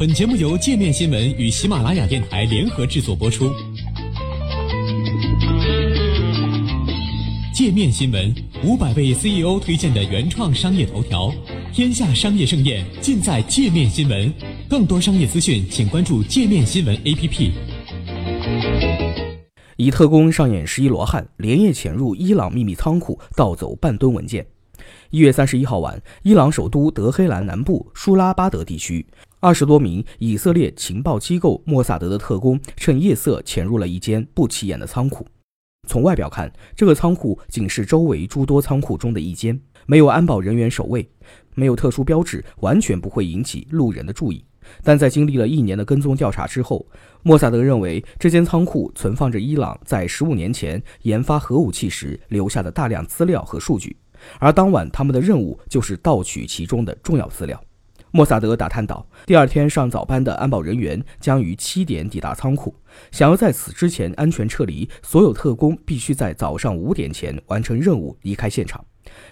本节目由界面新闻与喜马拉雅电台联合制作播出。界面新闻五百位 CEO 推荐的原创商业头条，天下商业盛宴尽在界面新闻。更多商业资讯，请关注界面新闻 APP。以特工上演十一罗汉，连夜潜入伊朗秘密仓库，盗走半吨文件。一月三十一号晚，伊朗首都德黑兰南部舒拉巴德地区。二十多名以色列情报机构莫萨德的特工趁夜色潜入了一间不起眼的仓库。从外表看，这个仓库仅是周围诸多仓库中的一间，没有安保人员守卫，没有特殊标志，完全不会引起路人的注意。但在经历了一年的跟踪调查之后，莫萨德认为这间仓库存放着伊朗在十五年前研发核武器时留下的大量资料和数据，而当晚他们的任务就是盗取其中的重要资料。莫萨德打探到，第二天上早班的安保人员将于七点抵达仓库。想要在此之前安全撤离，所有特工必须在早上五点前完成任务，离开现场。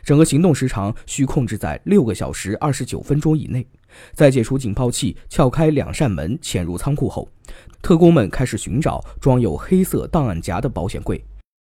整个行动时长需控制在六个小时二十九分钟以内。在解除警报器、撬开两扇门、潜入仓库后，特工们开始寻找装有黑色档案夹的保险柜。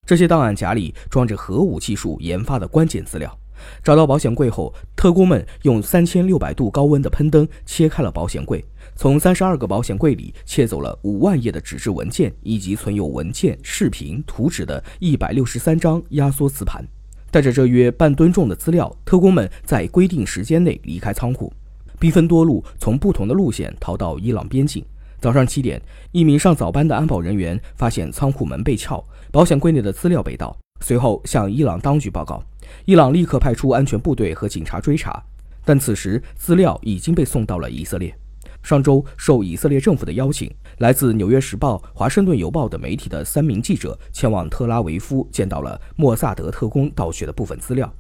这些档案夹里装着核武技术研发的关键资料。找到保险柜后，特工们用三千六百度高温的喷灯切开了保险柜，从三十二个保险柜里窃走了五万页的纸质文件以及存有文件、视频、图纸的一百六十三张压缩磁盘。带着这约半吨重的资料，特工们在规定时间内离开仓库，兵分多路，从不同的路线逃到伊朗边境。早上七点，一名上早班的安保人员发现仓库门被撬，保险柜内的资料被盗，随后向伊朗当局报告。伊朗立刻派出安全部队和警察追查，但此时资料已经被送到了以色列。上周，受以色列政府的邀请，来自《纽约时报》《华盛顿邮报》等媒体的三名记者前往特拉维夫，见到了莫萨德特工盗取的部分资料。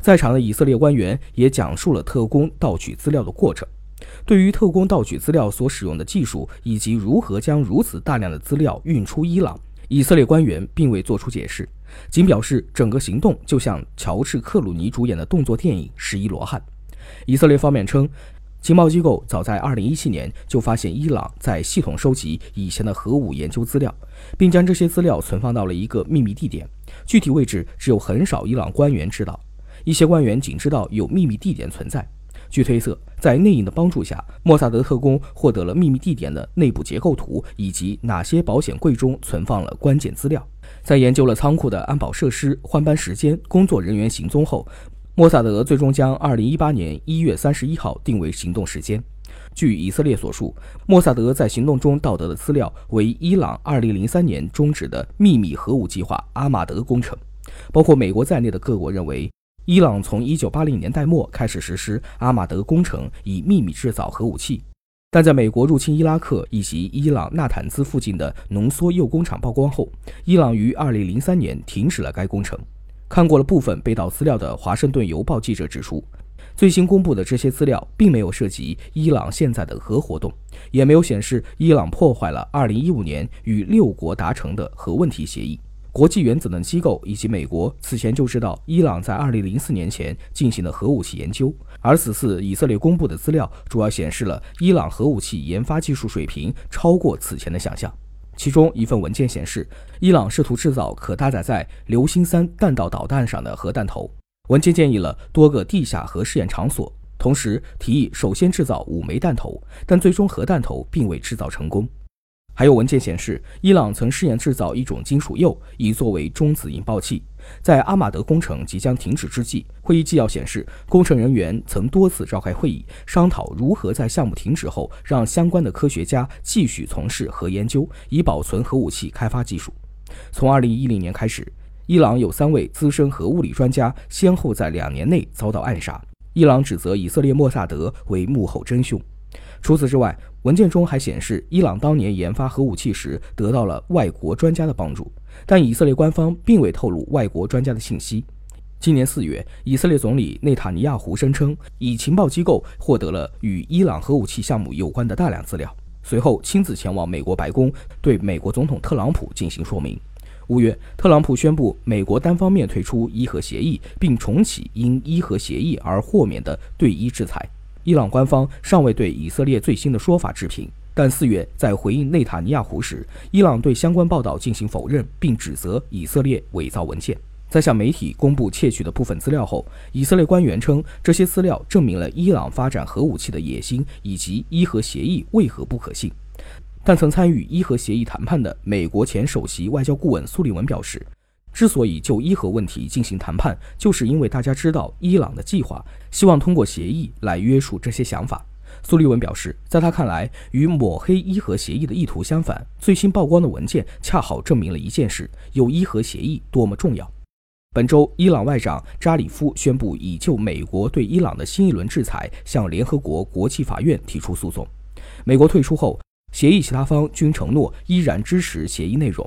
在场的以色列官员也讲述了特工盗取资料的过程。对于特工盗取资料所使用的技术以及如何将如此大量的资料运出伊朗，以色列官员并未做出解释。仅表示，整个行动就像乔治·克鲁尼主演的动作电影《十一罗汉》。以色列方面称，情报机构早在2017年就发现伊朗在系统收集以前的核武研究资料，并将这些资料存放到了一个秘密地点，具体位置只有很少伊朗官员知道。一些官员仅知道有秘密地点存在。据推测，在内应的帮助下，莫萨德特工获得了秘密地点的内部结构图以及哪些保险柜中存放了关键资料。在研究了仓库的安保设施、换班时间、工作人员行踪后，莫萨德最终将2018年1月31号定为行动时间。据以色列所述，莫萨德在行动中盗得的资料为伊朗2003年终止的秘密核武计划“阿马德”工程。包括美国在内的各国认为，伊朗从1980年代末开始实施“阿马德”工程，以秘密制造核武器。但在美国入侵伊拉克以及伊朗纳坦兹附近的浓缩铀工厂曝光后，伊朗于2003年停止了该工程。看过了部分被盗资料的《华盛顿邮报》记者指出，最新公布的这些资料并没有涉及伊朗现在的核活动，也没有显示伊朗破坏了2015年与六国达成的核问题协议。国际原子能机构以及美国此前就知道伊朗在2004年前进行了核武器研究。而此次以色列公布的资料，主要显示了伊朗核武器研发技术水平超过此前的想象。其中一份文件显示，伊朗试图制造可搭载在流星三弹道导弹上的核弹头。文件建议了多个地下核试验场所，同时提议首先制造五枚弹头，但最终核弹头并未制造成功。还有文件显示，伊朗曾试验制造一种金属铀，以作为中子引爆器。在阿马德工程即将停止之际，会议纪要显示，工程人员曾多次召开会议，商讨如何在项目停止后让相关的科学家继续从事核研究，以保存核武器开发技术。从2010年开始，伊朗有三位资深核物理专家先后在两年内遭到暗杀。伊朗指责以色列莫萨德为幕后真凶。除此之外，文件中还显示，伊朗当年研发核武器时得到了外国专家的帮助，但以色列官方并未透露外国专家的信息。今年四月，以色列总理内塔尼亚胡声称，以情报机构获得了与伊朗核武器项目有关的大量资料，随后亲自前往美国白宫，对美国总统特朗普进行说明。五月，特朗普宣布美国单方面退出伊核协议，并重启因伊核协议而豁免的对伊制裁。伊朗官方尚未对以色列最新的说法置评。但四月在回应内塔尼亚胡时，伊朗对相关报道进行否认，并指责以色列伪造文件。在向媒体公布窃取的部分资料后，以色列官员称，这些资料证明了伊朗发展核武器的野心以及伊核协议为何不可信。但曾参与伊核协议谈判的美国前首席外交顾问苏利文表示，之所以就伊核问题进行谈判，就是因为大家知道伊朗的计划，希望通过协议来约束这些想法。苏利文表示，在他看来，与抹黑伊核协议的意图相反，最新曝光的文件恰好证明了一件事：有伊核协议多么重要。本周，伊朗外长扎里夫宣布已就美国对伊朗的新一轮制裁向联合国国际法院提出诉讼。美国退出后，协议其他方均承诺依然支持协议内容。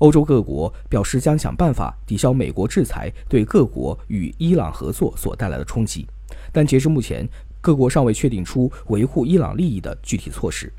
欧洲各国表示将想办法抵消美国制裁对各国与伊朗合作所带来的冲击，但截至目前。各国尚未确定出维护伊朗利益的具体措施。